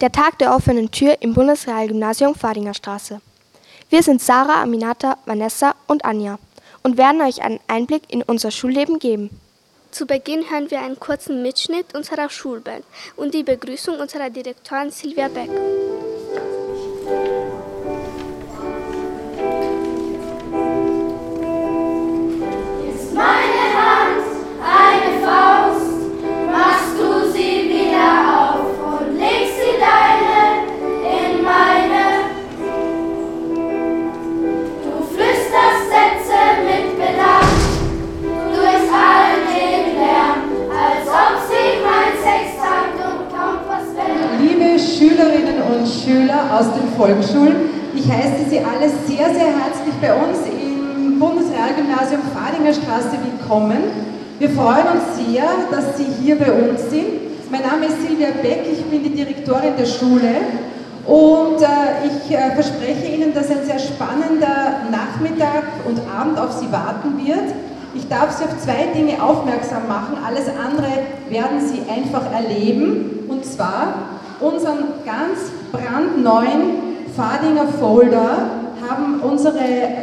Der Tag der offenen Tür im Bundesrealgymnasium Fadinger Straße. Wir sind Sarah, Aminata, Vanessa und Anja und werden euch einen Einblick in unser Schulleben geben. Zu Beginn hören wir einen kurzen Mitschnitt unserer Schulband und die Begrüßung unserer Direktorin Silvia Beck. Ist meine Hand eine Faust, machst du sie wieder auf und legst aus den Volksschulen, ich heiße Sie alle sehr, sehr herzlich bei uns im Bundesrealgymnasium Fadinger Straße willkommen. Wir freuen uns sehr, dass Sie hier bei uns sind. Mein Name ist Silvia Beck, ich bin die Direktorin der Schule und äh, ich äh, verspreche Ihnen, dass ein sehr spannender Nachmittag und Abend auf Sie warten wird. Ich darf Sie auf zwei Dinge aufmerksam machen, alles andere werden Sie einfach erleben und zwar unseren ganz brandneuen Fadinger Folder haben unsere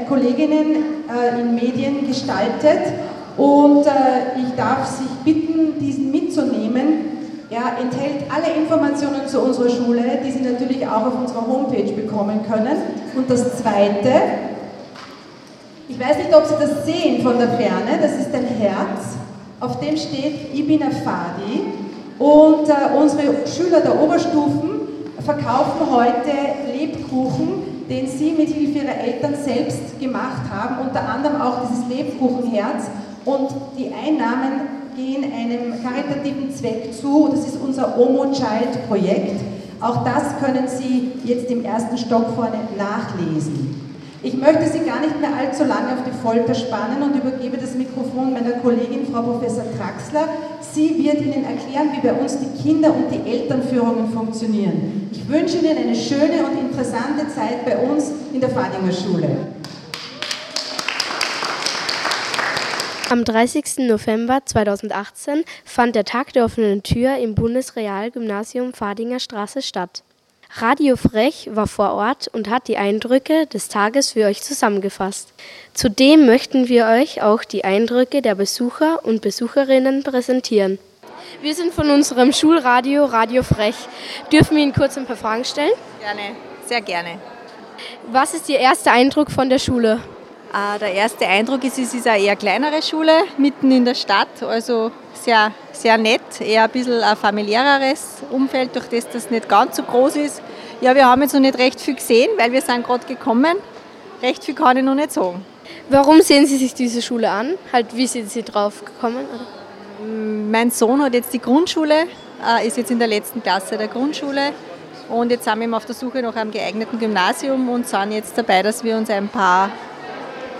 Kolleginnen äh, in Medien gestaltet und äh, ich darf Sie bitten, diesen mitzunehmen. Er enthält alle Informationen zu unserer Schule, die Sie natürlich auch auf unserer Homepage bekommen können. Und das Zweite, ich weiß nicht, ob Sie das sehen von der Ferne, das ist ein Herz, auf dem steht Ibina Fadi und äh, unsere Schüler der Oberstufen verkaufen heute Lebkuchen, den sie mit Hilfe ihrer Eltern selbst gemacht haben, unter anderem auch dieses Lebkuchenherz. Und die Einnahmen gehen einem karitativen Zweck zu. Das ist unser Omo Child Projekt. Auch das können Sie jetzt im ersten Stock vorne nachlesen. Ich möchte Sie gar nicht mehr allzu lange auf die Folter spannen und übergebe das Mikrofon meiner Kollegin Frau Professor Traxler. Sie wird Ihnen erklären, wie bei uns die Kinder- und die Elternführungen funktionieren. Ich wünsche Ihnen eine schöne und interessante Zeit bei uns in der Fadinger Schule. Am 30. November 2018 fand der Tag der offenen Tür im Bundesrealgymnasium Fadinger Straße statt. Radio Frech war vor Ort und hat die Eindrücke des Tages für euch zusammengefasst. Zudem möchten wir euch auch die Eindrücke der Besucher und Besucherinnen präsentieren. Wir sind von unserem Schulradio Radio Frech. Dürfen wir Ihnen kurz ein paar Fragen stellen? Gerne, sehr gerne. Was ist Ihr erster Eindruck von der Schule? Äh, der erste Eindruck ist, es ist eine eher kleinere Schule, mitten in der Stadt, also sehr, sehr nett, eher ein bisschen ein familiäreres Umfeld, durch das das nicht ganz so groß ist. Ja, wir haben jetzt noch nicht recht viel gesehen, weil wir sind gerade gekommen. Recht viel kann ich noch nicht sagen. Warum sehen Sie sich diese Schule an? Halt, wie sind Sie drauf gekommen? Mein Sohn hat jetzt die Grundschule, äh, ist jetzt in der letzten Klasse der Grundschule und jetzt sind wir auf der Suche nach einem geeigneten Gymnasium und sind jetzt dabei, dass wir uns ein paar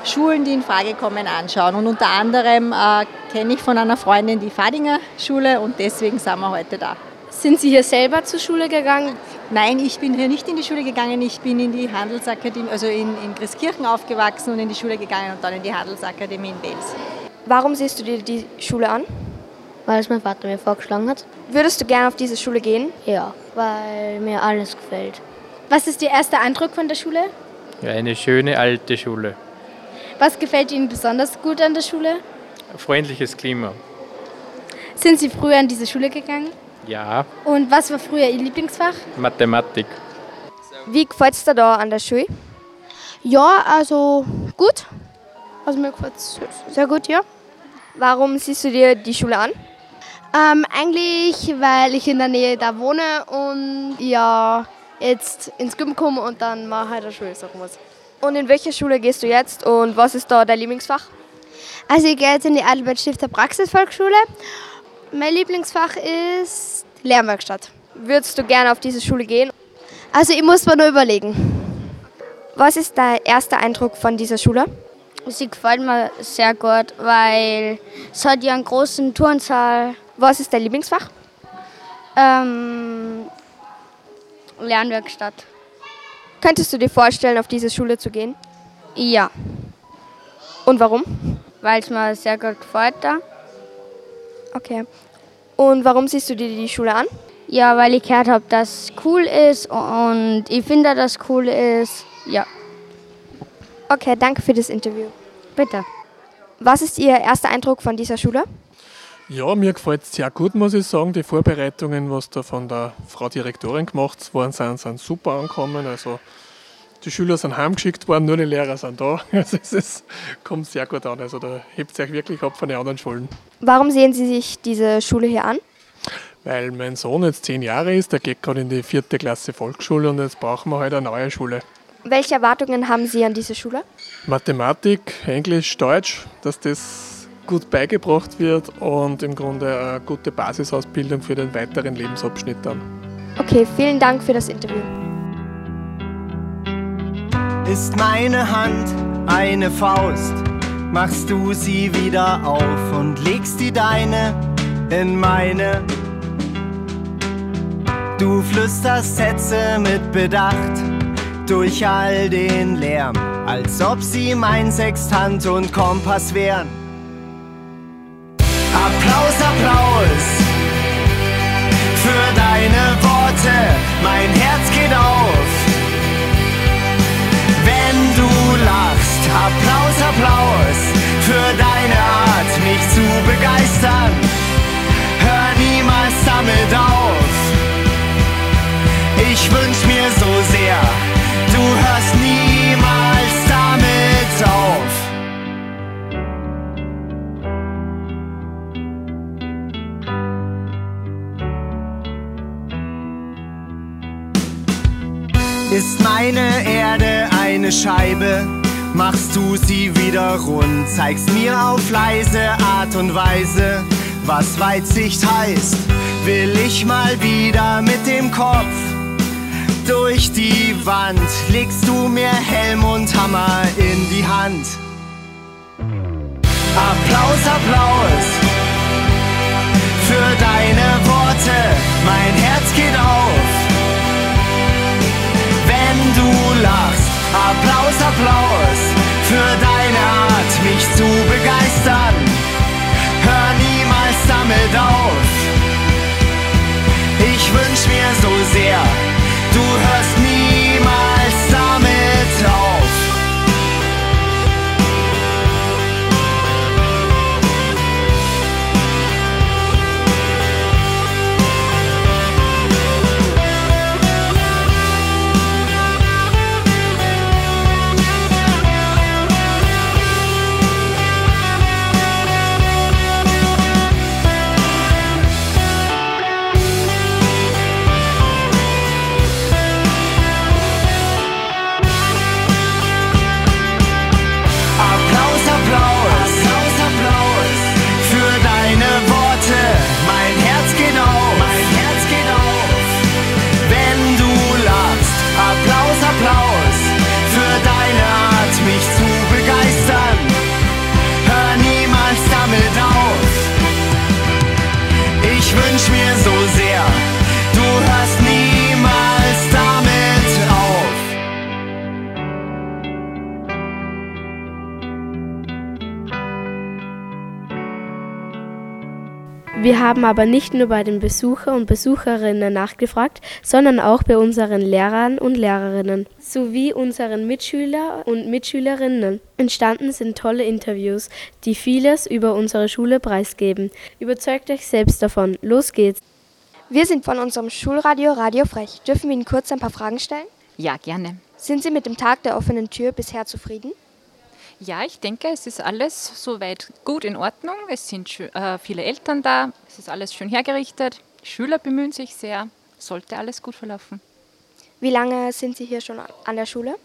Schulen, die in Frage kommen, anschauen. Und unter anderem äh, kenne ich von einer Freundin die Fadinger Schule und deswegen sind wir heute da. Sind Sie hier selber zur Schule gegangen? Nein, ich bin hier nicht in die Schule gegangen. Ich bin in die Handelsakademie, also in, in Christkirchen aufgewachsen und in die Schule gegangen und dann in die Handelsakademie in Wels. Warum siehst du dir die Schule an? Weil es mein Vater mir vorgeschlagen hat. Würdest du gerne auf diese Schule gehen? Ja, weil mir alles gefällt. Was ist Ihr erster Eindruck von der Schule? Ja, eine schöne alte Schule. Was gefällt Ihnen besonders gut an der Schule? Freundliches Klima. Sind Sie früher in diese Schule gegangen? Ja. Und was war früher Ihr Lieblingsfach? Mathematik. Wie gefällt es dir da an der Schule? Ja, also gut. Also mir gefällt es sehr gut, ja. Warum siehst du dir die Schule an? Ähm, eigentlich, weil ich in der Nähe da wohne und ja, jetzt ins Gym komme und dann mache halt eine Schule, sagen wir Und in welche Schule gehst du jetzt und was ist da dein Lieblingsfach? Also ich gehe jetzt in die Albert Stifter Praxisvolksschule. Mein Lieblingsfach ist Lernwerkstatt. Würdest du gerne auf diese Schule gehen? Also ich muss mir nur überlegen. Was ist dein erster Eindruck von dieser Schule? Sie gefällt mir sehr gut, weil es hat ja einen großen Turnsaal. Was ist dein Lieblingsfach? Ähm, Lernwerkstatt. Könntest du dir vorstellen, auf diese Schule zu gehen? Ja. Und warum? Weil es mir sehr gut gefällt da. Okay. Und warum siehst du dir die Schule an? Ja, weil ich gehört habe, dass es cool ist und ich finde, dass es cool ist. Ja. Okay, danke für das Interview. Bitte. Was ist Ihr erster Eindruck von dieser Schule? Ja, mir gefällt es sehr gut, muss ich sagen. Die Vorbereitungen, was da von der Frau Direktorin gemacht worden sind, sind super angekommen. Also die Schüler sind heimgeschickt worden, nur die Lehrer sind da. Also es ist, kommt sehr gut an. Also da hebt es euch wirklich ab von den anderen Schulen. Warum sehen Sie sich diese Schule hier an? Weil mein Sohn jetzt zehn Jahre ist, der geht gerade in die vierte Klasse Volksschule und jetzt brauchen wir halt eine neue Schule. Welche Erwartungen haben Sie an diese Schule? Mathematik, Englisch, Deutsch, dass das gut beigebracht wird und im Grunde eine gute Basisausbildung für den weiteren Lebensabschnitt dann. Okay, vielen Dank für das Interview. Ist meine Hand eine Faust, machst du sie wieder auf und legst die deine in meine. Du flüsterst Sätze mit Bedacht durch all den Lärm, als ob sie mein Sextant und Kompass wären. Applaus, Applaus für deine Worte, mein Herz geht auf. Wenn du lachst, Applaus, Applaus für deine Art, mich zu begeistern. Hör niemals damit auf. Ich wünsch mir Ist meine Erde eine Scheibe, machst du sie wieder rund, zeigst mir auf leise Art und Weise, was Weitsicht heißt. Will ich mal wieder mit dem Kopf durch die Wand, legst du mir Helm und Hammer in die Hand. Applaus, Applaus für deine Worte, mein Herz geht auf. Du lachst, Applaus, Applaus für deine Art, mich zu begeistern. Hör niemals damit auf. Ich wünsch mir so sehr, du hörst niemals Wir haben aber nicht nur bei den Besucher und Besucherinnen nachgefragt, sondern auch bei unseren Lehrern und Lehrerinnen sowie unseren Mitschüler und Mitschülerinnen. Entstanden sind tolle Interviews, die vieles über unsere Schule preisgeben. Überzeugt euch selbst davon. Los geht's. Wir sind von unserem Schulradio Radio Frech. Dürfen wir Ihnen kurz ein paar Fragen stellen? Ja, gerne. Sind Sie mit dem Tag der offenen Tür bisher zufrieden? Ja, ich denke, es ist alles soweit gut in Ordnung. Es sind äh, viele Eltern da, es ist alles schön hergerichtet. Die Schüler bemühen sich sehr. Sollte alles gut verlaufen. Wie lange sind Sie hier schon an der Schule?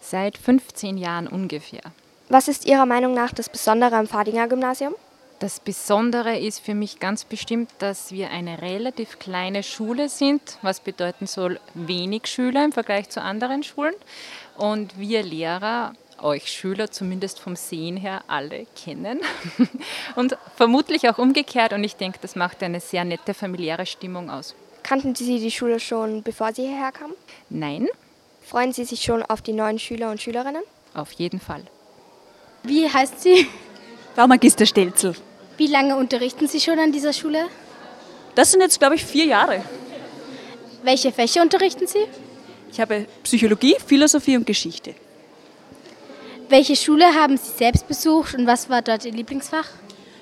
Seit 15 Jahren ungefähr. Was ist Ihrer Meinung nach das Besondere am Fadinger Gymnasium? Das Besondere ist für mich ganz bestimmt, dass wir eine relativ kleine Schule sind, was bedeuten soll wenig Schüler im Vergleich zu anderen Schulen. Und wir Lehrer euch Schüler zumindest vom Sehen her alle kennen und vermutlich auch umgekehrt. Und ich denke, das macht eine sehr nette familiäre Stimmung aus. Kannten Sie die Schule schon, bevor Sie hierher kamen? Nein. Freuen Sie sich schon auf die neuen Schüler und Schülerinnen? Auf jeden Fall. Wie heißt sie? Frau Magister Stelzel. Wie lange unterrichten Sie schon an dieser Schule? Das sind jetzt, glaube ich, vier Jahre. Welche Fächer unterrichten Sie? Ich habe Psychologie, Philosophie und Geschichte. Welche Schule haben Sie selbst besucht und was war dort Ihr Lieblingsfach?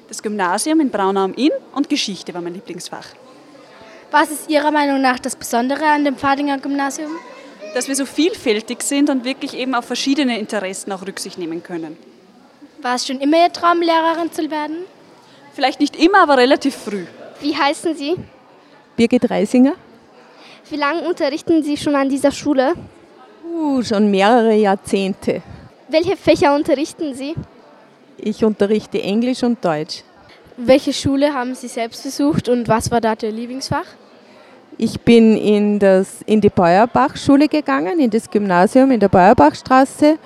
Das Gymnasium in Braunau am Inn und Geschichte war mein Lieblingsfach. Was ist Ihrer Meinung nach das Besondere an dem Pfadinger Gymnasium? Dass wir so vielfältig sind und wirklich eben auf verschiedene Interessen auch Rücksicht nehmen können. War es schon immer Ihr Traum, Lehrerin zu werden? Vielleicht nicht immer, aber relativ früh. Wie heißen Sie? Birgit Reisinger. Wie lange unterrichten Sie schon an dieser Schule? Uh, schon mehrere Jahrzehnte. Welche Fächer unterrichten Sie? Ich unterrichte Englisch und Deutsch. Welche Schule haben Sie selbst besucht und was war da Ihr Lieblingsfach? Ich bin in, das, in die Beuerbach-Schule gegangen, in das Gymnasium in der Beuerbachstraße.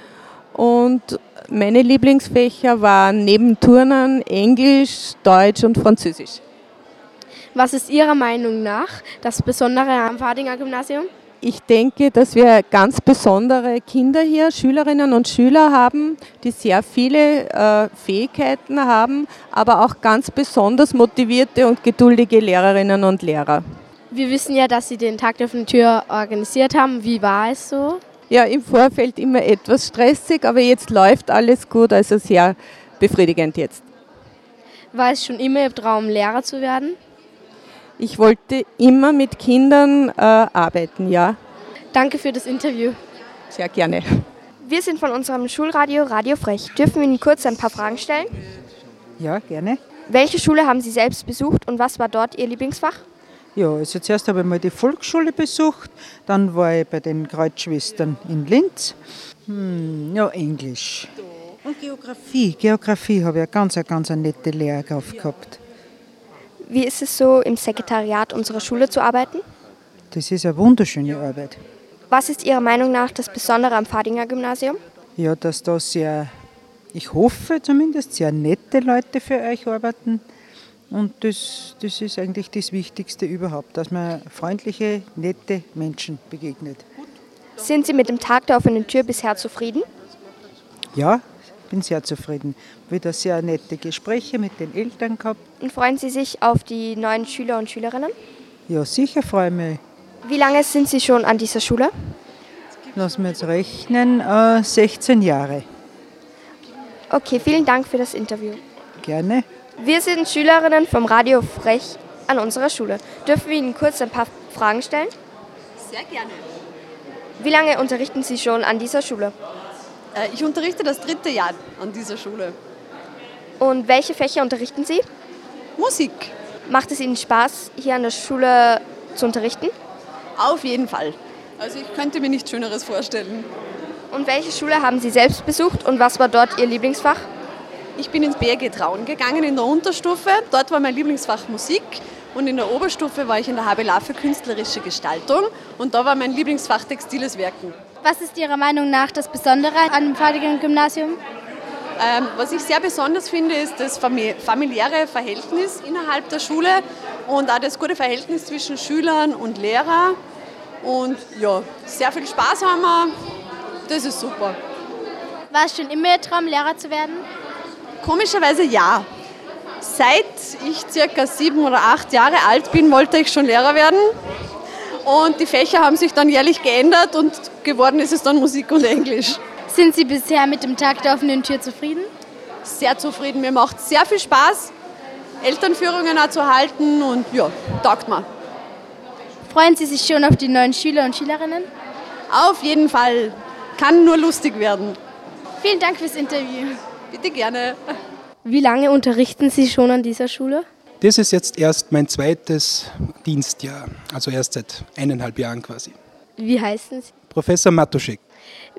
Und meine Lieblingsfächer waren neben Turnen Englisch, Deutsch und Französisch. Was ist Ihrer Meinung nach das Besondere am Fadinger Gymnasium? Ich denke, dass wir ganz besondere Kinder hier, Schülerinnen und Schüler haben, die sehr viele äh, Fähigkeiten haben, aber auch ganz besonders motivierte und geduldige Lehrerinnen und Lehrer. Wir wissen ja, dass Sie den Tag der offenen Tür organisiert haben. Wie war es so? Ja, im Vorfeld immer etwas stressig, aber jetzt läuft alles gut, also sehr befriedigend jetzt. War es schon immer Ihr Traum, Lehrer zu werden? Ich wollte immer mit Kindern äh, arbeiten, ja. Danke für das Interview. Sehr gerne. Wir sind von unserem Schulradio Radio Frech. Dürfen wir Ihnen kurz ein paar Fragen stellen? Ja, gerne. Welche Schule haben Sie selbst besucht und was war dort Ihr Lieblingsfach? Ja, also zuerst habe ich mal die Volksschule besucht, dann war ich bei den Kreuzschwestern in Linz. Hm, ja, Englisch. Und Geografie. Geografie habe ich eine ganz, ganz eine nette Lehrkraft gehabt. Wie ist es so, im Sekretariat unserer Schule zu arbeiten? Das ist eine wunderschöne Arbeit. Was ist Ihrer Meinung nach das Besondere am Fadinger Gymnasium? Ja, dass da sehr, ich hoffe zumindest, sehr nette Leute für euch arbeiten. Und das, das ist eigentlich das Wichtigste überhaupt, dass man freundliche, nette Menschen begegnet. Sind Sie mit dem Tag der offenen Tür bisher zufrieden? Ja, bin sehr zufrieden. Wieder sehr nette Gespräche mit den Eltern gehabt. Und freuen Sie sich auf die neuen Schüler und Schülerinnen? Ja, sicher freue ich mich. Wie lange sind Sie schon an dieser Schule? Lass mir jetzt rechnen, äh, 16 Jahre. Okay, vielen Dank für das Interview. Gerne. Wir sind Schülerinnen vom Radio Frech an unserer Schule. Dürfen wir Ihnen kurz ein paar Fragen stellen? Sehr gerne. Wie lange unterrichten Sie schon an dieser Schule? Ich unterrichte das dritte Jahr an dieser Schule. Und welche Fächer unterrichten Sie? Musik. Macht es Ihnen Spaß, hier an der Schule zu unterrichten? Auf jeden Fall. Also ich könnte mir nichts Schöneres vorstellen. Und welche Schule haben Sie selbst besucht und was war dort Ihr Lieblingsfach? Ich bin ins BRG Traun gegangen in der Unterstufe. Dort war mein Lieblingsfach Musik. Und in der Oberstufe war ich in der HBLA für künstlerische Gestaltung. Und da war mein Lieblingsfach Textiles Werken. Was ist Ihrer Meinung nach das Besondere an dem Pfadiger Gymnasium? Ähm, was ich sehr besonders finde, ist das familiäre Verhältnis innerhalb der Schule und auch das gute Verhältnis zwischen Schülern und Lehrern. Und ja, sehr viel Spaß haben wir. Das ist super. War es schon immer Ihr Traum, Lehrer zu werden? Komischerweise ja. Seit ich circa sieben oder acht Jahre alt bin, wollte ich schon Lehrer werden. Und die Fächer haben sich dann jährlich geändert und geworden ist es dann Musik und Englisch. Sind Sie bisher mit dem Tag der offenen Tür zufrieden? Sehr zufrieden. Mir macht sehr viel Spaß, Elternführungen auch zu halten und ja, taugt mir. Freuen Sie sich schon auf die neuen Schüler und Schülerinnen? Auf jeden Fall. kann nur lustig werden. Vielen Dank fürs Interview. Bitte gerne. Wie lange unterrichten Sie schon an dieser Schule? Das ist jetzt erst mein zweites Dienstjahr, also erst seit eineinhalb Jahren quasi. Wie heißen Sie? Professor Matuschek.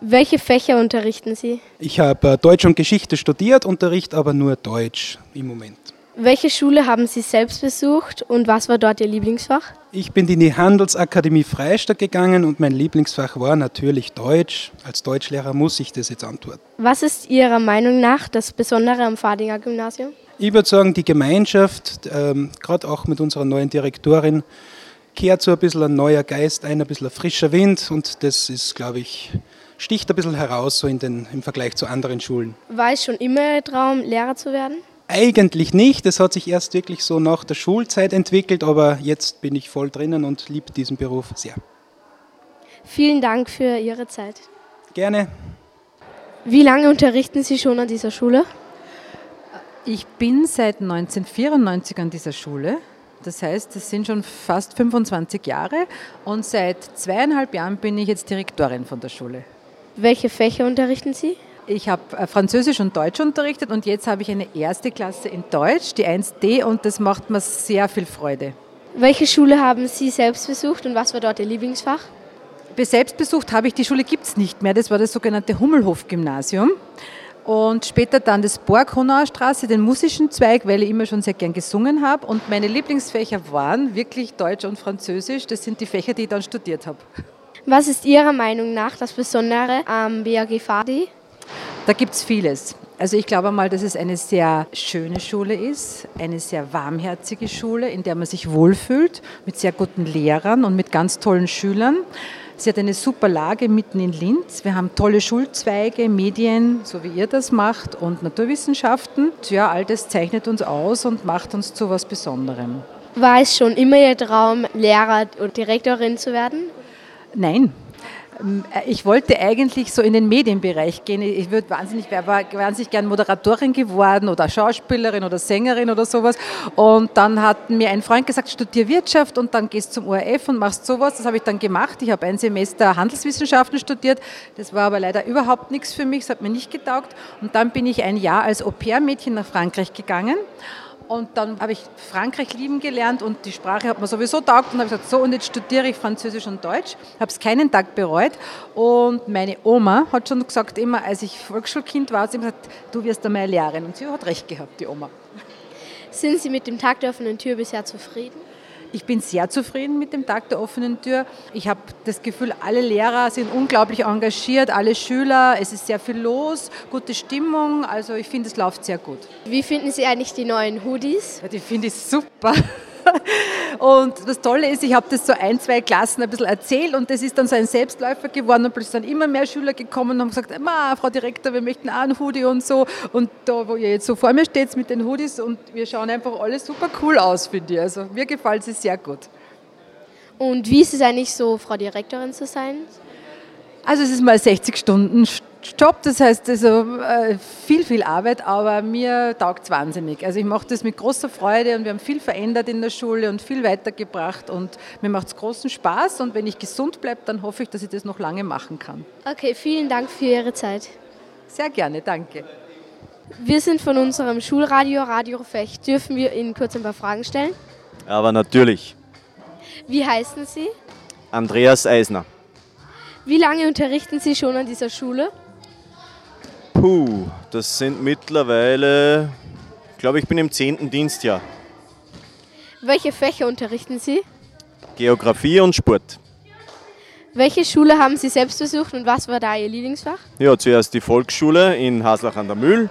Welche Fächer unterrichten Sie? Ich habe Deutsch und Geschichte studiert, unterrichte aber nur Deutsch im Moment. Welche Schule haben Sie selbst besucht und was war dort Ihr Lieblingsfach? Ich bin in die Handelsakademie Freistadt gegangen und mein Lieblingsfach war natürlich Deutsch. Als Deutschlehrer muss ich das jetzt antworten. Was ist Ihrer Meinung nach das Besondere am Fadinger Gymnasium? Ich würde sagen, die Gemeinschaft, ähm, gerade auch mit unserer neuen Direktorin, kehrt so ein bisschen ein neuer Geist ein, ein bisschen ein frischer Wind und das ist, glaube ich, sticht ein bisschen heraus so in den, im Vergleich zu anderen Schulen. War es schon immer Ihr Traum, Lehrer zu werden? Eigentlich nicht. Das hat sich erst wirklich so nach der Schulzeit entwickelt, aber jetzt bin ich voll drinnen und liebe diesen Beruf sehr. Vielen Dank für Ihre Zeit. Gerne. Wie lange unterrichten Sie schon an dieser Schule? Ich bin seit 1994 an dieser Schule. Das heißt, das sind schon fast 25 Jahre und seit zweieinhalb Jahren bin ich jetzt Direktorin von der Schule. Welche Fächer unterrichten Sie? Ich habe äh, Französisch und Deutsch unterrichtet und jetzt habe ich eine erste Klasse in Deutsch, die 1D, und das macht mir sehr viel Freude. Welche Schule haben Sie selbst besucht und was war dort Ihr Lieblingsfach? Selbst besucht habe ich, die Schule gibt es nicht mehr, das war das sogenannte Hummelhof-Gymnasium. Und später dann das Borg Honauer Straße, den musischen Zweig, weil ich immer schon sehr gern gesungen habe. Und meine Lieblingsfächer waren wirklich Deutsch und Französisch. Das sind die Fächer, die ich dann studiert habe. Was ist Ihrer Meinung nach das Besondere am BAG Fadi? Da gibt es vieles. Also ich glaube mal, dass es eine sehr schöne Schule ist, eine sehr warmherzige Schule, in der man sich wohlfühlt, mit sehr guten Lehrern und mit ganz tollen Schülern. Sie hat eine super Lage mitten in Linz. Wir haben tolle Schulzweige, Medien, so wie ihr das macht, und Naturwissenschaften. Ja, all das zeichnet uns aus und macht uns zu was Besonderem. War es schon immer Ihr Traum, Lehrer oder Direktorin zu werden? Nein, ich wollte eigentlich so in den Medienbereich gehen. Ich würde wahnsinnig, wäre wahnsinnig gern Moderatorin geworden oder Schauspielerin oder Sängerin oder sowas. Und dann hat mir ein Freund gesagt, studier Wirtschaft und dann gehst zum ORF und machst sowas. Das habe ich dann gemacht. Ich habe ein Semester Handelswissenschaften studiert. Das war aber leider überhaupt nichts für mich. Das hat mir nicht getaugt. Und dann bin ich ein Jahr als Au-pair-Mädchen nach Frankreich gegangen. Und dann habe ich Frankreich lieben gelernt und die Sprache hat mir sowieso taugt und habe gesagt, so und jetzt studiere ich Französisch und Deutsch. Habe es keinen Tag bereut und meine Oma hat schon gesagt, immer als ich Volksschulkind war, hat sie gesagt, du wirst einmal Lehrerin und sie hat recht gehabt, die Oma. Sind Sie mit dem Tag der offenen Tür bisher zufrieden? Ich bin sehr zufrieden mit dem Tag der offenen Tür. Ich habe das Gefühl, alle Lehrer sind unglaublich engagiert, alle Schüler, es ist sehr viel los, gute Stimmung, also ich finde, es läuft sehr gut. Wie finden Sie eigentlich die neuen Hoodies? Ja, die finde ich super. Und das Tolle ist, ich habe das so ein, zwei Klassen ein bisschen erzählt und das ist dann so ein Selbstläufer geworden und plötzlich sind immer mehr Schüler gekommen und haben gesagt, Frau Direktor, wir möchten auch einen Hoodie und so. Und da, wo ihr jetzt so vor mir steht mit den Hoodies und wir schauen einfach alle super cool aus, finde ich. Also mir gefällt es sehr gut. Und wie ist es eigentlich so, Frau Direktorin zu sein? Also es ist mal 60 Stunden Job, das heißt also äh, viel, viel Arbeit, aber mir taugt es wahnsinnig. Also ich mache das mit großer Freude und wir haben viel verändert in der Schule und viel weitergebracht und mir macht es großen Spaß und wenn ich gesund bleibe, dann hoffe ich, dass ich das noch lange machen kann. Okay, vielen Dank für Ihre Zeit. Sehr gerne, danke. Wir sind von unserem Schulradio Radio Fecht. Dürfen wir Ihnen kurz ein paar Fragen stellen? Aber natürlich. Wie heißen Sie? Andreas Eisner. Wie lange unterrichten Sie schon an dieser Schule? Puh, das sind mittlerweile, ich glaube, ich bin im 10. Dienstjahr. Welche Fächer unterrichten Sie? Geografie und Sport. Welche Schule haben Sie selbst besucht und was war da Ihr Lieblingsfach? Ja, zuerst die Volksschule in Haslach an der Mühl,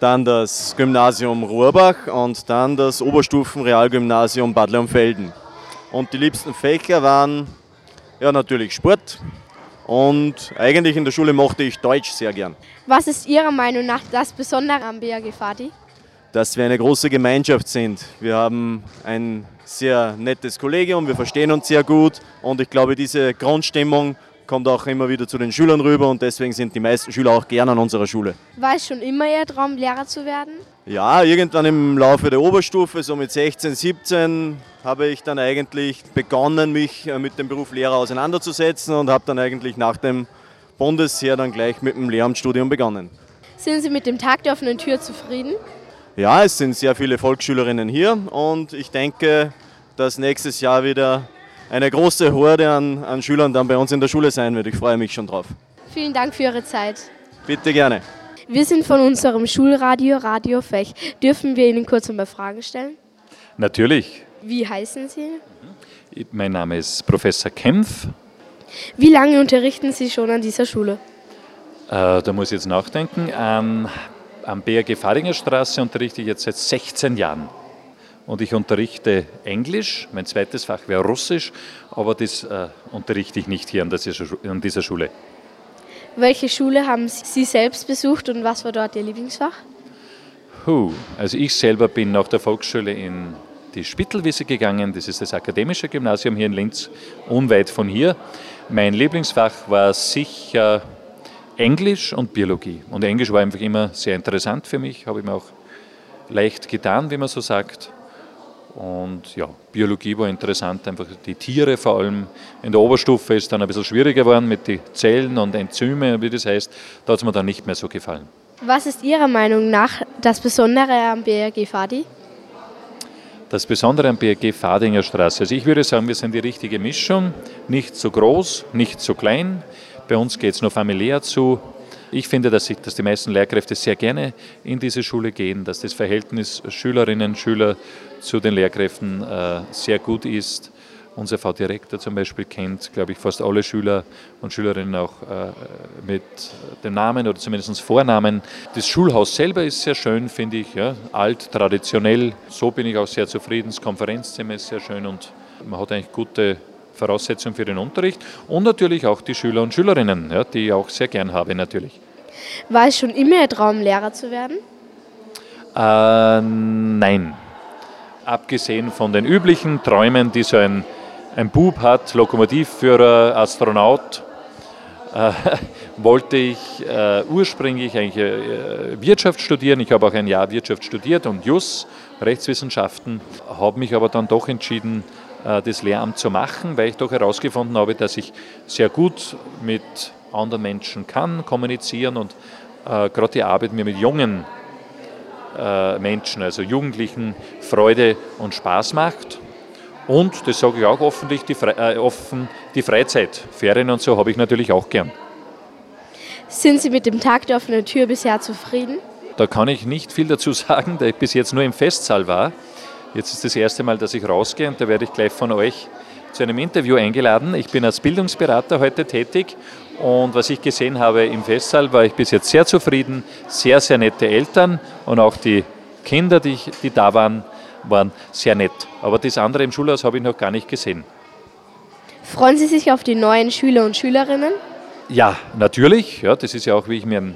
dann das Gymnasium Ruhrbach und dann das Oberstufenrealgymnasium Bad Leonfelden. Und die liebsten Fächer waren ja natürlich Sport, und eigentlich in der Schule mochte ich Deutsch sehr gern. Was ist Ihrer Meinung nach das Besondere am BAG Fadi? Dass wir eine große Gemeinschaft sind. Wir haben ein sehr nettes Kollegium, wir verstehen uns sehr gut und ich glaube, diese Grundstimmung kommt auch immer wieder zu den Schülern rüber und deswegen sind die meisten Schüler auch gern an unserer Schule. War es schon immer Ihr Traum, Lehrer zu werden? Ja, irgendwann im Laufe der Oberstufe, so mit 16, 17, habe ich dann eigentlich begonnen, mich äh, mit dem Beruf Lehrer auseinanderzusetzen und habe dann eigentlich nach dem Bundesheer dann gleich mit dem Lehramtsstudium begonnen. Sind Sie mit dem Tag der offenen Tür zufrieden? Ja, es sind sehr viele Volksschülerinnen hier und ich denke, dass nächstes Jahr wieder eine große Horde an, an Schülern dann bei uns in der Schule sein wird. Ich freue mich schon drauf. Vielen Dank für Ihre Zeit. Bitte gerne. Wir sind von unserem Schulradio Radio Fech. Dürfen wir Ihnen kurz ein paar Fragen stellen? Natürlich. Wie heißen Sie? Mein Name ist Professor Kempf. Wie lange unterrichten Sie schon an dieser Schule? Äh, da muss ich jetzt nachdenken. Ähm, am BRG Fadinger Straße unterrichte ich jetzt seit 16 Jahren. Und ich unterrichte Englisch, mein zweites Fach wäre Russisch, aber das äh, unterrichte ich nicht hier an dieser, an dieser Schule. Welche Schule haben Sie selbst besucht und was war dort Ihr Lieblingsfach? Huh. Also ich selber bin nach der Volksschule in die Spittelwiese gegangen, das ist das akademische Gymnasium hier in Linz, unweit von hier. Mein Lieblingsfach war sicher Englisch und Biologie. Und Englisch war einfach immer sehr interessant für mich, habe ich mir auch leicht getan, wie man so sagt. Und ja, Biologie war interessant, einfach die Tiere vor allem. In der Oberstufe ist dann ein bisschen schwieriger geworden mit den Zellen und Enzyme, wie das heißt. Da hat es mir dann nicht mehr so gefallen. Was ist Ihrer Meinung nach das Besondere am BRG Fadi? Das Besondere am BRG Fadinger Straße. Also ich würde sagen, wir sind die richtige Mischung. Nicht zu groß, nicht zu klein. Bei uns geht es nur familiär zu. Ich finde, dass, ich, dass die meisten Lehrkräfte sehr gerne in diese Schule gehen, dass das Verhältnis Schülerinnen, Schüler zu den Lehrkräften äh, sehr gut ist. Unser V-Direktor zum Beispiel kennt, glaube ich, fast alle Schüler und Schülerinnen auch äh, mit dem Namen oder zumindest Vornamen. Das Schulhaus selber ist sehr schön, finde ich, ja, alt, traditionell. So bin ich auch sehr zufrieden. Das Konferenzzimmer ist sehr schön und man hat eigentlich gute Voraussetzungen für den Unterricht und natürlich auch die Schüler und Schülerinnen, ja, die ich auch sehr gern habe natürlich. War es schon immer Ihr Traum, Lehrer zu werden? Äh, nein. Abgesehen von den üblichen Träumen, die so ein, ein Bub hat, Lokomotivführer, Astronaut, äh, wollte ich äh, ursprünglich eigentlich äh, Wirtschaft studieren. Ich habe auch ein Jahr Wirtschaft studiert und Jus, Rechtswissenschaften, habe mich aber dann doch entschieden, das Lehramt zu machen, weil ich doch herausgefunden habe, dass ich sehr gut mit anderen Menschen kann, kommunizieren und äh, gerade die Arbeit mir mit jungen äh, Menschen, also Jugendlichen, Freude und Spaß macht. Und, das sage ich auch offentlich, die, Fre äh, offen, die Freizeit, Ferien und so habe ich natürlich auch gern. Sind Sie mit dem Tag der offenen Tür bisher zufrieden? Da kann ich nicht viel dazu sagen, da ich bis jetzt nur im Festsaal war. Jetzt ist das erste Mal, dass ich rausgehe und da werde ich gleich von euch zu einem Interview eingeladen. Ich bin als Bildungsberater heute tätig und was ich gesehen habe im Festsaal, war ich bis jetzt sehr zufrieden. Sehr, sehr nette Eltern und auch die Kinder, die, ich, die da waren, waren sehr nett. Aber das andere im Schulhaus habe ich noch gar nicht gesehen. Freuen Sie sich auf die neuen Schüler und Schülerinnen? Ja, natürlich. Ja, das ist ja auch, wie ich mir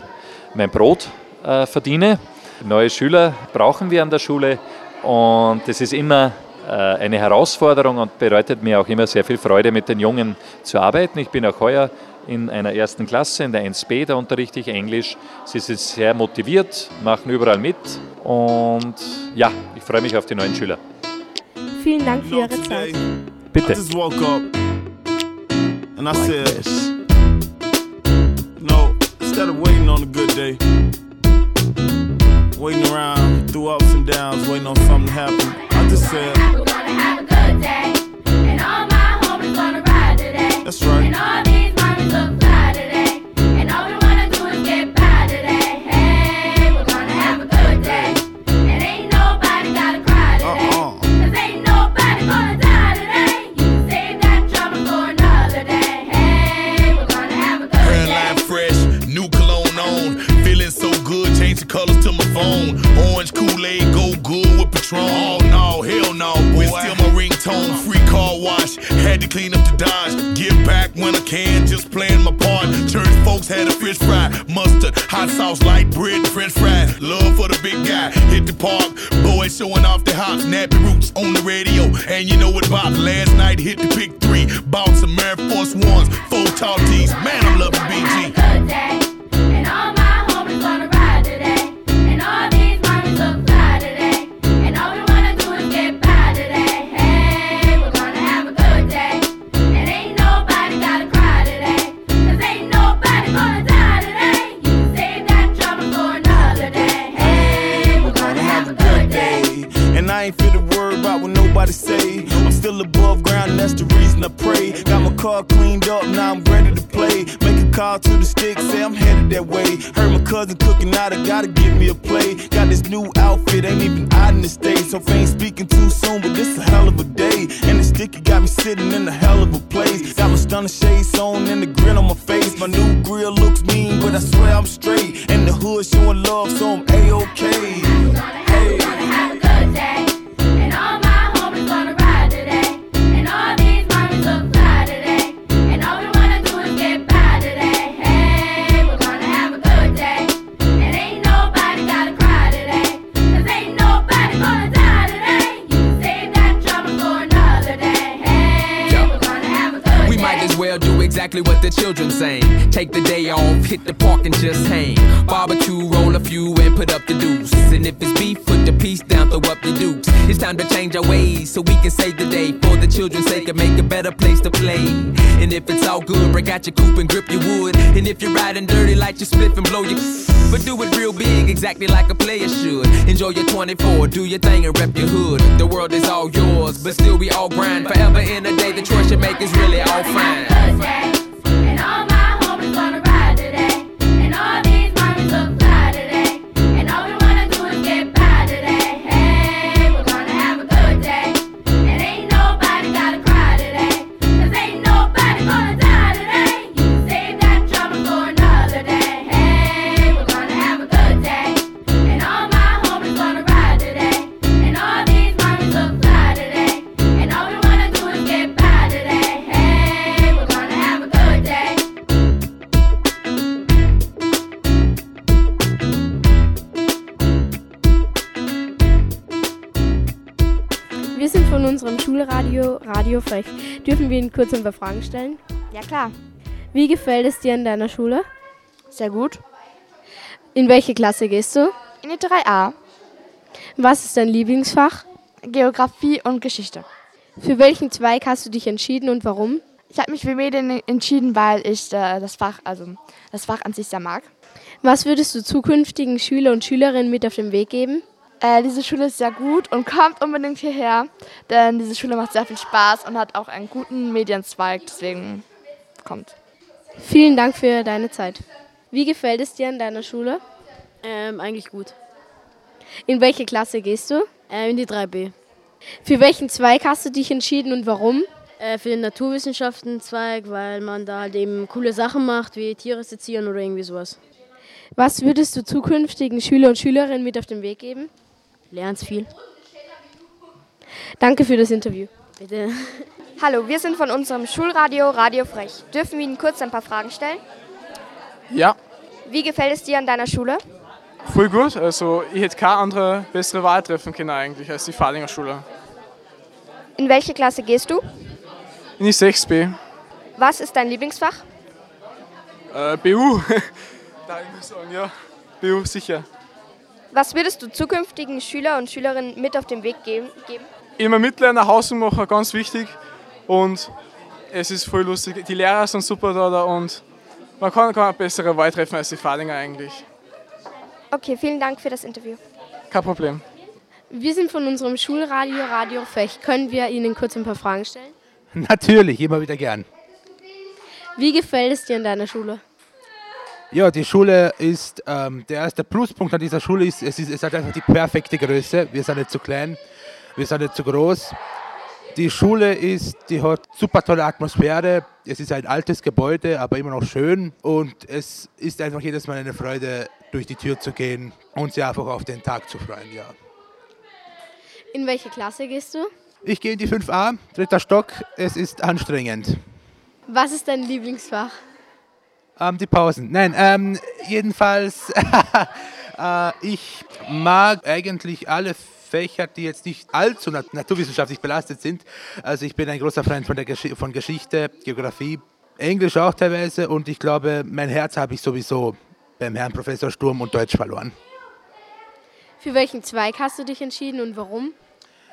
mein Brot äh, verdiene. Neue Schüler brauchen wir an der Schule und das ist immer äh, eine Herausforderung und bereitet mir auch immer sehr viel Freude, mit den Jungen zu arbeiten. Ich bin auch heuer in einer ersten Klasse, in der 1b, da unterrichte ich Englisch. Sie sind sehr motiviert, machen überall mit und ja, ich freue mich auf die neuen Schüler. Vielen Dank für Ihre Zeit. Bitte. And I said, no, instead of waiting on a good day, waiting around through ups and downs, waiting on something to happen, I just said, We're gonna have a good day. And all my homies gonna ride today. That's right. Phone. Orange Kool-Aid, go good with Patron. Oh no, hell no, boy. Still my ringtone, free car wash. Had to clean up the Dodge. Give back when I can, just playing my part. Church folks had a fish fry, mustard, hot sauce, light bread, french fries. Love for the big guy. Hit the park, boys showing off their hops, nappy roots on the radio. And you know what about last night? Hit the pick three, bought some Air Force Ones, four tall tees. Man, I'm loving BG. I pray. Got my car cleaned up, now I'm ready to play. Make a call to the stick, say I'm headed that way. Heard my cousin cooking out, I gotta give me a play. Got this new outfit, ain't even out in the States. So ain't speaking too soon, but this a hell of a day. And the sticky got me sitting in a hell of a place. Got my stunner shades on and the grin on my face. My new grill looks mean, but I swear I'm straight. And the hood showing love, so I'm A-OK. The children saying. Take the day off, hit the park and just hang. Barbecue, roll a few and put up the deuce. And if it's beef, put the piece down, throw up the dukes. It's time to change our ways so we can save the day. For the children's sake and make a better place to play. And if it's all good, break out your coupe and grip your wood. And if you're riding dirty, light your spliff and blow your. But do it real big, exactly like a player should. Enjoy your 24, do your thing and rep your hood. The world is all yours, but still we all grind. Forever in a day, the choice you make is really all fine. Frech. Dürfen wir Ihnen kurz ein paar Fragen stellen? Ja, klar. Wie gefällt es dir in deiner Schule? Sehr gut. In welche Klasse gehst du? In die 3a. Was ist dein Lieblingsfach? Geografie und Geschichte. Für welchen Zweig hast du dich entschieden und warum? Ich habe mich für Medien entschieden, weil ich äh, das Fach, also das Fach an sich sehr mag. Was würdest du zukünftigen Schüler und Schülerinnen mit auf den Weg geben? Äh, diese Schule ist sehr gut und kommt unbedingt hierher, denn diese Schule macht sehr viel Spaß und hat auch einen guten Medienzweig, deswegen kommt. Vielen Dank für deine Zeit. Wie gefällt es dir in deiner Schule? Ähm, eigentlich gut. In welche Klasse gehst du? Ähm, in die 3b. Für welchen Zweig hast du dich entschieden und warum? Äh, für den Naturwissenschaftenzweig, weil man da halt eben coole Sachen macht, wie Tiere sezieren oder irgendwie sowas. Was würdest du zukünftigen Schüler und Schülerinnen mit auf den Weg geben? Lernst viel. Danke für das Interview. Bitte. Hallo, wir sind von unserem Schulradio Radio Frech. Dürfen wir Ihnen kurz ein paar Fragen stellen? Ja, Wie gefällt es dir an deiner Schule? voll gut. Also ich hätte keine andere bessere Wahl treffen können eigentlich als die Fadinger Schule. In welche Klasse gehst du? In die 6b. Was ist dein Lieblingsfach? Äh, BU. da ich muss sagen, ja. BU sicher. Was würdest du zukünftigen Schüler und Schülerinnen mit auf den Weg geben? Immer Mitlerner, Hausmacher, ganz wichtig. Und es ist voll lustig. Die Lehrer sind super da, da und man kann keine bessere Wahl treffen als die Fadinger eigentlich. Okay, vielen Dank für das Interview. Kein Problem. Wir sind von unserem Schulradio Radio Fech. Können wir Ihnen kurz ein paar Fragen stellen? Natürlich, immer wieder gern. Wie gefällt es dir in deiner Schule? Ja, die Schule ist, ähm, der erste Pluspunkt an dieser Schule ist, es, ist, es hat einfach die perfekte Größe. Wir sind nicht zu klein, wir sind nicht zu groß. Die Schule ist, die hat super tolle Atmosphäre. Es ist ein altes Gebäude, aber immer noch schön. Und es ist einfach jedes Mal eine Freude, durch die Tür zu gehen und sich einfach auf den Tag zu freuen. Ja. In welche Klasse gehst du? Ich gehe in die 5a, dritter Stock. Es ist anstrengend. Was ist dein Lieblingsfach? Ähm, die Pausen. Nein, ähm, jedenfalls, äh, ich mag eigentlich alle Fächer, die jetzt nicht allzu nat naturwissenschaftlich belastet sind. Also ich bin ein großer Freund von, der Gesch von Geschichte, Geografie, Englisch auch teilweise und ich glaube, mein Herz habe ich sowieso beim Herrn Professor Sturm und Deutsch verloren. Für welchen Zweig hast du dich entschieden und warum?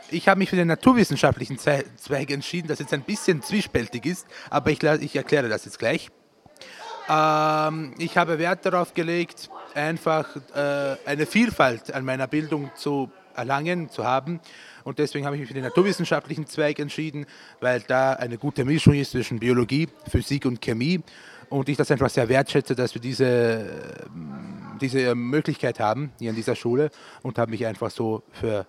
Ich habe mich für den naturwissenschaftlichen Zweig entschieden, das jetzt ein bisschen zwiespältig ist, aber ich, ich erkläre das jetzt gleich. Ähm, ich habe Wert darauf gelegt, einfach äh, eine Vielfalt an meiner Bildung zu erlangen, zu haben. Und deswegen habe ich mich für den naturwissenschaftlichen Zweig entschieden, weil da eine gute Mischung ist zwischen Biologie, Physik und Chemie. Und ich das einfach sehr wertschätze, dass wir diese, diese Möglichkeit haben hier an dieser Schule und habe mich einfach so für,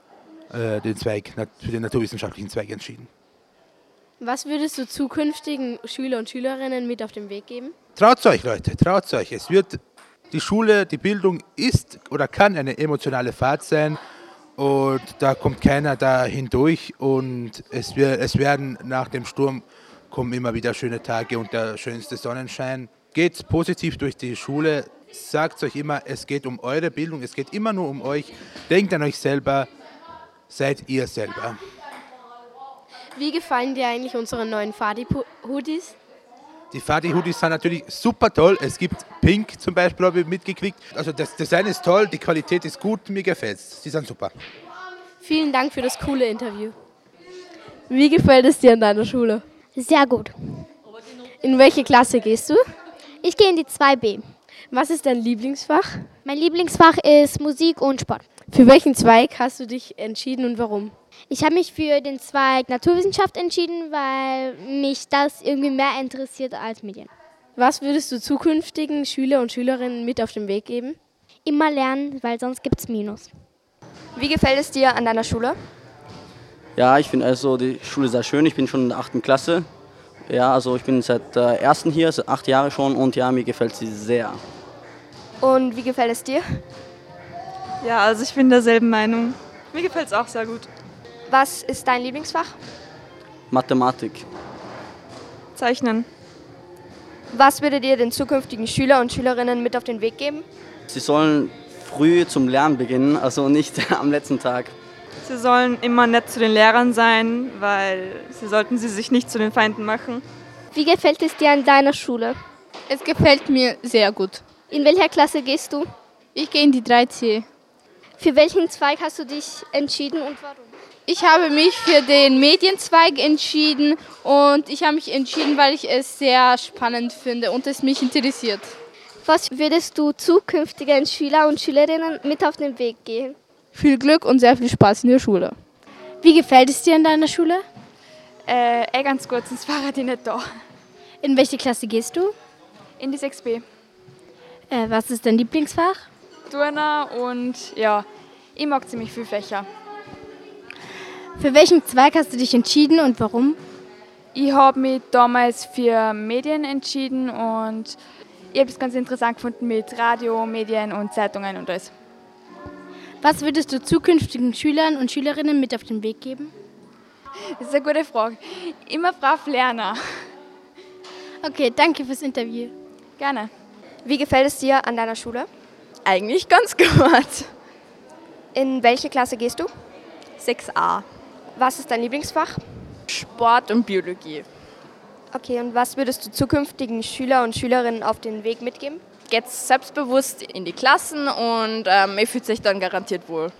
äh, den, Zweig, für den naturwissenschaftlichen Zweig entschieden. Was würdest du zukünftigen Schüler und Schülerinnen mit auf den Weg geben? Traut euch, Leute, traut euch. Es wird die Schule, die Bildung ist oder kann eine emotionale Fahrt sein und da kommt keiner da hindurch und es, wird, es werden nach dem Sturm kommen immer wieder schöne Tage und der schönste Sonnenschein. Geht positiv durch die Schule, sagt euch immer, es geht um eure Bildung, es geht immer nur um euch. Denkt an euch selber, seid ihr selber. Wie gefallen dir eigentlich unsere neuen Fadi-Hoodies? Die Fadi-Hoodies sind natürlich super toll. Es gibt Pink zum Beispiel, habe ich mitgekriegt. Also das Design ist toll, die Qualität ist gut, mir gefällt es. Sie sind super. Vielen Dank für das coole Interview. Wie gefällt es dir an deiner Schule? Sehr gut. In welche Klasse gehst du? Ich gehe in die 2b. Was ist dein Lieblingsfach? Mein Lieblingsfach ist Musik und Sport. Für welchen Zweig hast du dich entschieden und warum? Ich habe mich für den Zweig Naturwissenschaft entschieden, weil mich das irgendwie mehr interessiert als Medien. Was würdest du zukünftigen Schüler und Schülerinnen mit auf den Weg geben? Immer lernen, weil sonst gibt es Minus. Wie gefällt es dir an deiner Schule? Ja, ich finde also die Schule sehr schön. Ich bin schon in der achten Klasse. Ja, also ich bin seit der ersten hier, seit acht Jahre schon und ja, mir gefällt sie sehr. Und wie gefällt es dir? Ja, also ich bin derselben Meinung. Mir gefällt es auch sehr gut. Was ist dein Lieblingsfach? Mathematik. Zeichnen. Was würdet ihr den zukünftigen Schüler und Schülerinnen mit auf den Weg geben? Sie sollen früh zum Lernen beginnen, also nicht am letzten Tag. Sie sollen immer nett zu den Lehrern sein, weil sie sollten sie sich nicht zu den Feinden machen. Wie gefällt es dir an deiner Schule? Es gefällt mir sehr gut. In welcher Klasse gehst du? Ich gehe in die 3C. Für welchen Zweig hast du dich entschieden und warum? Ich habe mich für den Medienzweig entschieden und ich habe mich entschieden, weil ich es sehr spannend finde und es mich interessiert. Was würdest du zukünftigen Schüler und Schülerinnen mit auf den Weg gehen? Viel Glück und sehr viel Spaß in der Schule. Wie gefällt es dir in deiner Schule? Äh, eh ganz gut, sonst war die nicht da. In welche Klasse gehst du? In die 6b. Äh, was ist dein Lieblingsfach? Turner und ja, ich mag ziemlich viele Fächer. Für welchen Zweig hast du dich entschieden und warum? Ich habe mich damals für Medien entschieden und ich habe es ganz interessant gefunden mit Radio, Medien und Zeitungen und alles. Was würdest du zukünftigen Schülern und Schülerinnen mit auf den Weg geben? Das ist eine gute Frage. Immer brav lernen. Okay, danke fürs Interview. Gerne. Wie gefällt es dir an deiner Schule? Eigentlich ganz gut. In welche Klasse gehst du? 6a. Was ist dein Lieblingsfach? Sport und Biologie. Okay, und was würdest du zukünftigen Schüler und Schülerinnen auf den Weg mitgeben? Geht selbstbewusst in die Klassen und ähm, ihr fühlt sich dann garantiert wohl.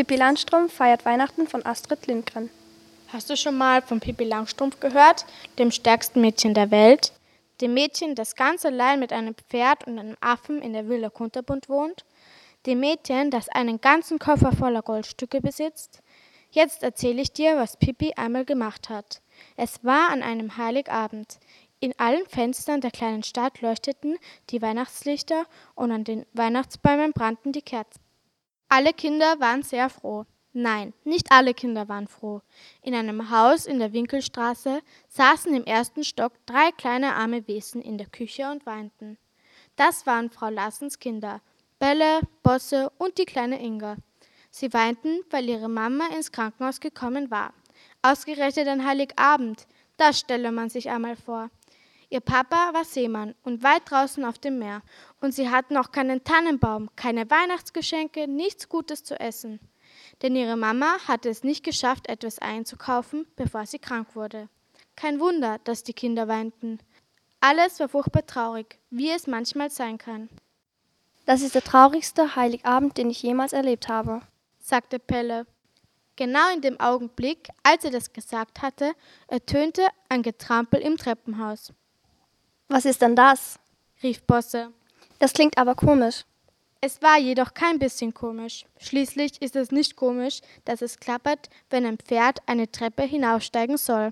Pippi Landstrumpf feiert Weihnachten von Astrid Lindgren. Hast du schon mal von Pippi Langstrumpf gehört, dem stärksten Mädchen der Welt? Dem Mädchen, das ganz allein mit einem Pferd und einem Affen in der Villa Kunterbund wohnt? Dem Mädchen, das einen ganzen Koffer voller Goldstücke besitzt? Jetzt erzähle ich dir, was Pippi einmal gemacht hat. Es war an einem Heiligabend. In allen Fenstern der kleinen Stadt leuchteten die Weihnachtslichter und an den Weihnachtsbäumen brannten die Kerzen. Alle Kinder waren sehr froh. Nein, nicht alle Kinder waren froh. In einem Haus in der Winkelstraße saßen im ersten Stock drei kleine arme Wesen in der Küche und weinten. Das waren Frau Lassens Kinder, Belle, Bosse und die kleine Inga. Sie weinten, weil ihre Mama ins Krankenhaus gekommen war. Ausgerechnet an Heiligabend, das stelle man sich einmal vor. Ihr Papa war Seemann und weit draußen auf dem Meer, und sie hatten auch keinen Tannenbaum, keine Weihnachtsgeschenke, nichts Gutes zu essen denn ihre Mama hatte es nicht geschafft, etwas einzukaufen, bevor sie krank wurde. Kein Wunder, dass die Kinder weinten. Alles war furchtbar traurig, wie es manchmal sein kann. Das ist der traurigste Heiligabend, den ich jemals erlebt habe, sagte Pelle. Genau in dem Augenblick, als er das gesagt hatte, ertönte ein Getrampel im Treppenhaus. Was ist denn das? rief Bosse. Das klingt aber komisch. Es war jedoch kein bisschen komisch. Schließlich ist es nicht komisch, dass es klappert, wenn ein Pferd eine Treppe hinaufsteigen soll.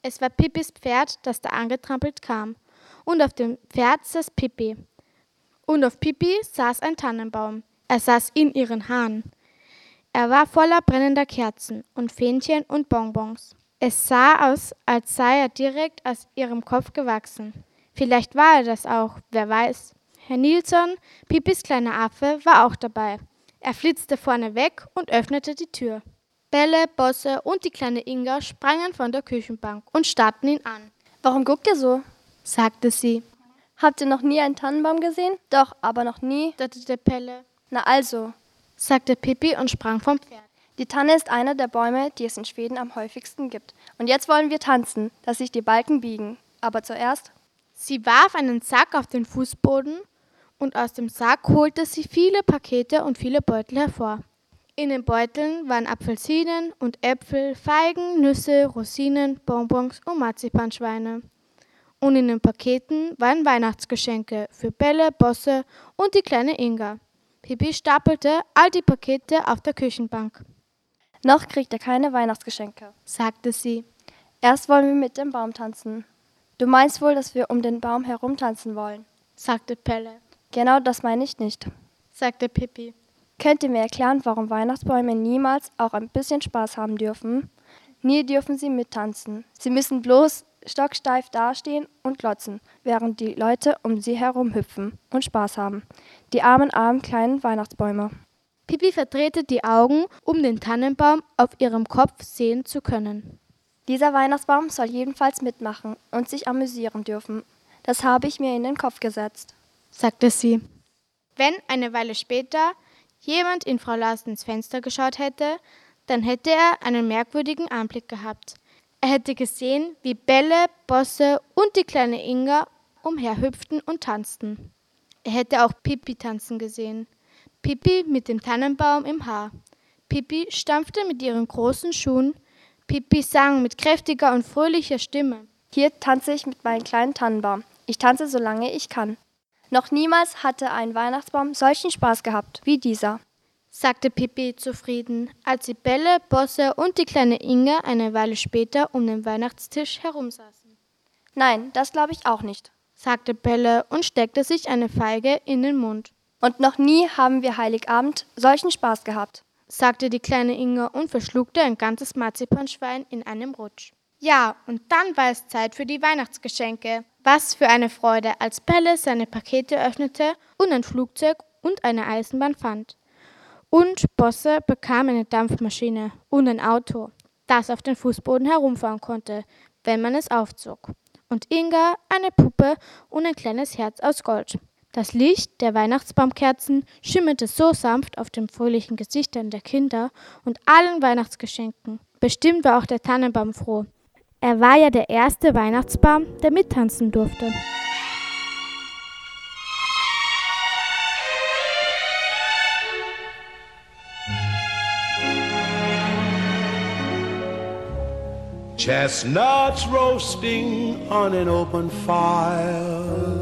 Es war Pippis Pferd, das da angetrampelt kam. Und auf dem Pferd saß Pippi. Und auf Pippi saß ein Tannenbaum. Er saß in ihren Haaren. Er war voller brennender Kerzen und Fähnchen und Bonbons. Es sah aus, als sei er direkt aus ihrem Kopf gewachsen. Vielleicht war er das auch, wer weiß. Herr Nilsson, Pippis kleiner Affe, war auch dabei. Er flitzte vorne weg und öffnete die Tür. Belle, Bosse und die kleine Inga sprangen von der Küchenbank und starrten ihn an. Warum guckt ihr so? sagte sie. Habt ihr noch nie einen Tannenbaum gesehen? Doch, aber noch nie, stotterte Pelle. Na also, sagte Pippi und sprang vom Pferd. Die Tanne ist einer der Bäume, die es in Schweden am häufigsten gibt. Und jetzt wollen wir tanzen, dass sich die Balken biegen. Aber zuerst. Sie warf einen Sack auf den Fußboden und aus dem Sack holte sie viele Pakete und viele Beutel hervor. In den Beuteln waren Apfelsinen und Äpfel, Feigen, Nüsse, Rosinen, Bonbons und Marzipanschweine. Und in den Paketen waren Weihnachtsgeschenke für Belle, Bosse und die kleine Inga. Pippi stapelte all die Pakete auf der Küchenbank. Noch kriegt er keine Weihnachtsgeschenke, sagte sie. Erst wollen wir mit dem Baum tanzen. Du meinst wohl, dass wir um den Baum herum tanzen wollen, sagte Pelle. Genau das meine ich nicht, sagte Pippi. Könnt ihr mir erklären, warum Weihnachtsbäume niemals auch ein bisschen Spaß haben dürfen? Nie dürfen sie mittanzen. Sie müssen bloß stocksteif dastehen und glotzen, während die Leute um sie herum hüpfen und Spaß haben. Die armen, armen kleinen Weihnachtsbäume. Pippi verdrehte die Augen, um den Tannenbaum auf ihrem Kopf sehen zu können. Dieser Weihnachtsbaum soll jedenfalls mitmachen und sich amüsieren dürfen. Das habe ich mir in den Kopf gesetzt sagte sie. Wenn eine Weile später jemand in Frau Larsens Fenster geschaut hätte, dann hätte er einen merkwürdigen Anblick gehabt. Er hätte gesehen, wie Bälle, Bosse und die kleine Inga umherhüpften und tanzten. Er hätte auch Pippi tanzen gesehen. Pippi mit dem Tannenbaum im Haar. Pippi stampfte mit ihren großen Schuhen. Pippi sang mit kräftiger und fröhlicher Stimme. Hier tanze ich mit meinem kleinen Tannenbaum. Ich tanze, solange ich kann. Noch niemals hatte ein Weihnachtsbaum solchen Spaß gehabt wie dieser, sagte Pippi zufrieden, als sie Bälle, Bosse und die kleine Inge eine Weile später um den Weihnachtstisch herumsaßen. Nein, das glaube ich auch nicht, sagte Bälle und steckte sich eine Feige in den Mund. Und noch nie haben wir Heiligabend solchen Spaß gehabt, sagte die kleine Inge und verschluckte ein ganzes Marzipanschwein in einem Rutsch. Ja, und dann war es Zeit für die Weihnachtsgeschenke. Was für eine Freude, als Pelle seine Pakete öffnete und ein Flugzeug und eine Eisenbahn fand. Und Bosse bekam eine Dampfmaschine und ein Auto, das auf den Fußboden herumfahren konnte, wenn man es aufzog. Und Inga eine Puppe und ein kleines Herz aus Gold. Das Licht der Weihnachtsbaumkerzen schimmerte so sanft auf den fröhlichen Gesichtern der Kinder und allen Weihnachtsgeschenken. Bestimmt war auch der Tannenbaum froh. Er war ja der erste Weihnachtsbaum, der mittanzen durfte. Chestnuts roasting on an open fire.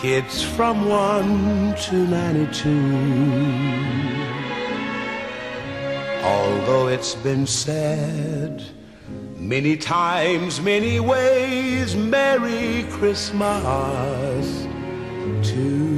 kids from 1 to 92. Although it's been said many times, many ways, Merry Christmas to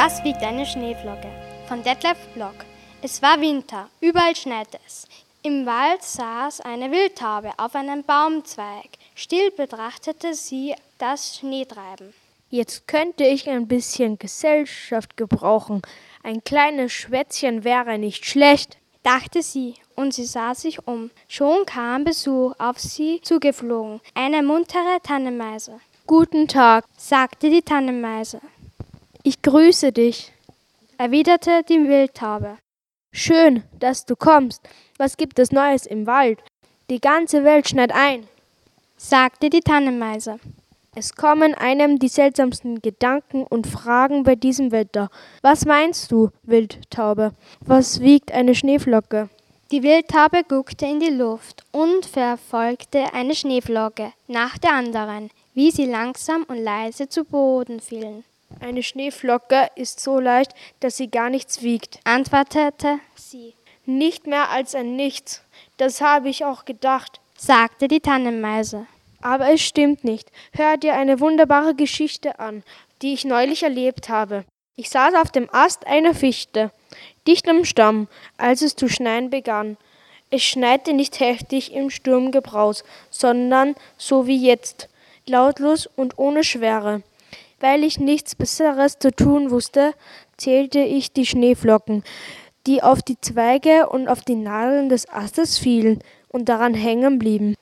Was wiegt eine Schneeflocke? Von Detlef Block. Es war Winter, überall schneite es. Im Wald saß eine Wildtaube auf einem Baumzweig. Still betrachtete sie das Schneetreiben. Jetzt könnte ich ein bisschen Gesellschaft gebrauchen. Ein kleines Schwätzchen wäre nicht schlecht, dachte sie, und sie sah sich um. Schon kam Besuch auf sie zugeflogen, eine muntere Tannenmeise. Guten Tag, sagte die Tannenmeise. Ich grüße dich, erwiderte die Wildtaube. Schön, dass du kommst. Was gibt es Neues im Wald? Die ganze Welt schneit ein, sagte die Tannenmeise. Es kommen einem die seltsamsten Gedanken und Fragen bei diesem Wetter. Was meinst du, Wildtaube? Was wiegt eine Schneeflocke? Die Wildtaube guckte in die Luft und verfolgte eine Schneeflocke nach der anderen, wie sie langsam und leise zu Boden fielen. Eine Schneeflocke ist so leicht, dass sie gar nichts wiegt, antwortete sie. Nicht mehr als ein Nichts. Das habe ich auch gedacht, sagte die Tannenmeise. Aber es stimmt nicht. Hör dir eine wunderbare Geschichte an, die ich neulich erlebt habe. Ich saß auf dem Ast einer Fichte, dicht am Stamm, als es zu schneien begann. Es schneite nicht heftig im Sturmgebraus, sondern so wie jetzt, lautlos und ohne Schwere. Weil ich nichts Besseres zu tun wusste, zählte ich die Schneeflocken, die auf die Zweige und auf die Nadeln des Astes fielen und daran hängen blieben.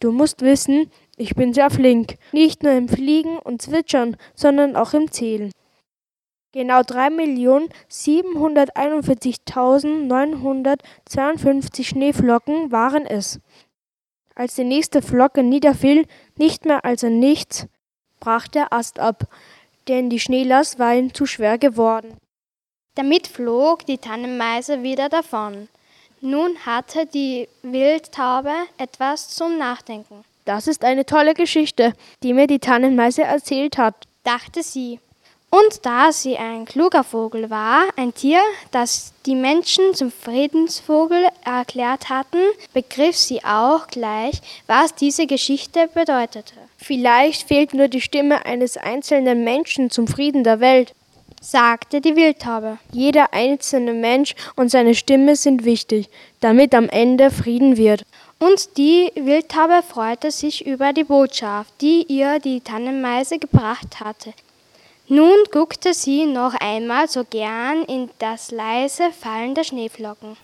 Du musst wissen, ich bin sehr flink, nicht nur im Fliegen und Zwitschern, sondern auch im Zählen. Genau 3.741.952 Schneeflocken waren es. Als die nächste Flocke niederfiel, nicht mehr als ein Nichts, brach der Ast ab, denn die Schneelast war ihm zu schwer geworden. Damit flog die Tannenmeise wieder davon. Nun hatte die Wildtaube etwas zum Nachdenken. Das ist eine tolle Geschichte, die mir die Tannenmeise erzählt hat, dachte sie. Und da sie ein kluger Vogel war, ein Tier, das die Menschen zum Friedensvogel erklärt hatten, begriff sie auch gleich, was diese Geschichte bedeutete. Vielleicht fehlt nur die Stimme eines einzelnen Menschen zum Frieden der Welt, sagte die Wildtaube. Jeder einzelne Mensch und seine Stimme sind wichtig, damit am Ende Frieden wird. Und die Wildtaube freute sich über die Botschaft, die ihr die Tannenmeise gebracht hatte. Nun guckte sie noch einmal so gern in das leise Fallen der Schneeflocken.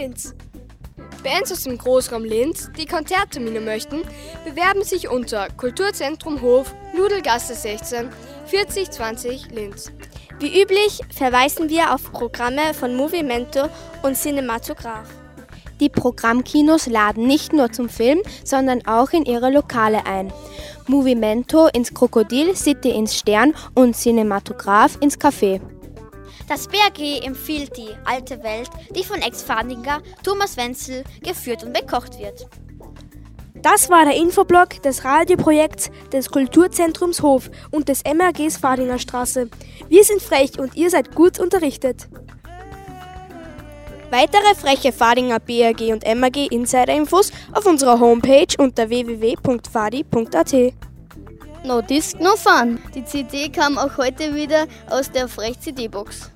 Linz. Bands aus dem Großraum Linz, die Konzerttermine möchten, bewerben sich unter Kulturzentrum Hof, Ludelgasse 16 4020 Linz. Wie üblich verweisen wir auf Programme von Movimento und Cinematograph. Die Programmkinos laden nicht nur zum Film, sondern auch in ihre Lokale ein. Movimento ins Krokodil, City ins Stern und Cinematograph ins Café. Das BRG empfiehlt die alte Welt, die von Ex-Fadinger Thomas Wenzel geführt und bekocht wird. Das war der Infoblog des Radioprojekts des Kulturzentrums Hof und des MRGs Fadinger Straße. Wir sind frech und ihr seid gut unterrichtet. Weitere freche Fadinger BRG und MRG Insider-Infos auf unserer Homepage unter www.fadi.at. No Disc, no Fun. Die CD kam auch heute wieder aus der Frech-CD-Box.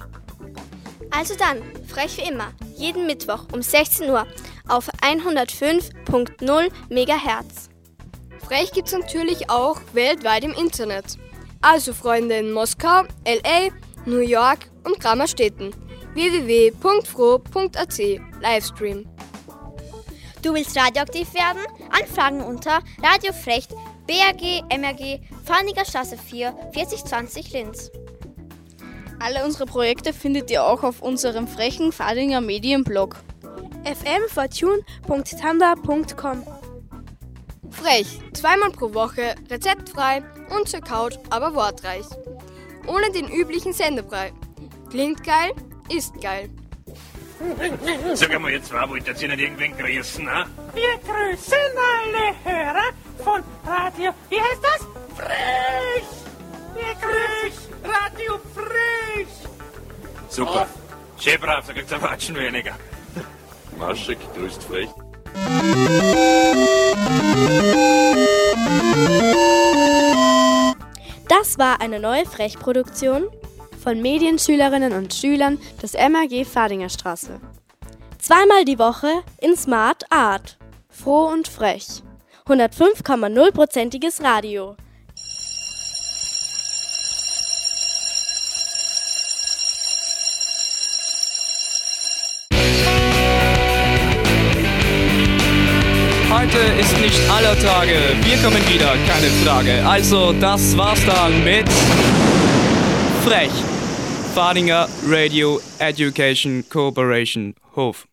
Also dann, frech wie immer, jeden Mittwoch um 16 Uhr auf 105.0 MHz. Frech gibt's natürlich auch weltweit im Internet. Also Freunde in Moskau, LA, New York und Grammerstädten. www.fro.at Livestream. Du willst radioaktiv werden? Anfragen unter Radiofrecht BRG MRG Farniger Straße 4 4020 Linz. Alle unsere Projekte findet ihr auch auf unserem frechen Fadinger Medienblog. fmfortune.tanda.com Frech, zweimal pro Woche, rezeptfrei und zur Couch, aber wortreich. Ohne den üblichen Sendebrei. Klingt geil, ist geil. Sag einmal, ihr zwei wollt ihr nicht irgendwen grüßen, ne? Wir grüßen alle Hörer von Radio. Wie heißt das? Frech! Grüßen Radio Frech! Super. Schön brav, da kriegt's ein Watschen weniger. Maschek grüßt frech. Das war eine neue Frechproduktion von Medienschülerinnen und Schülern des MAG Fadinger Straße. Zweimal die Woche in Smart Art. Froh und frech. 105,0%iges Radio. Heute ist nicht aller Tage. Wir kommen wieder, keine Frage. Also, das war's dann mit Frech. Fadinger Radio Education Cooperation Hof.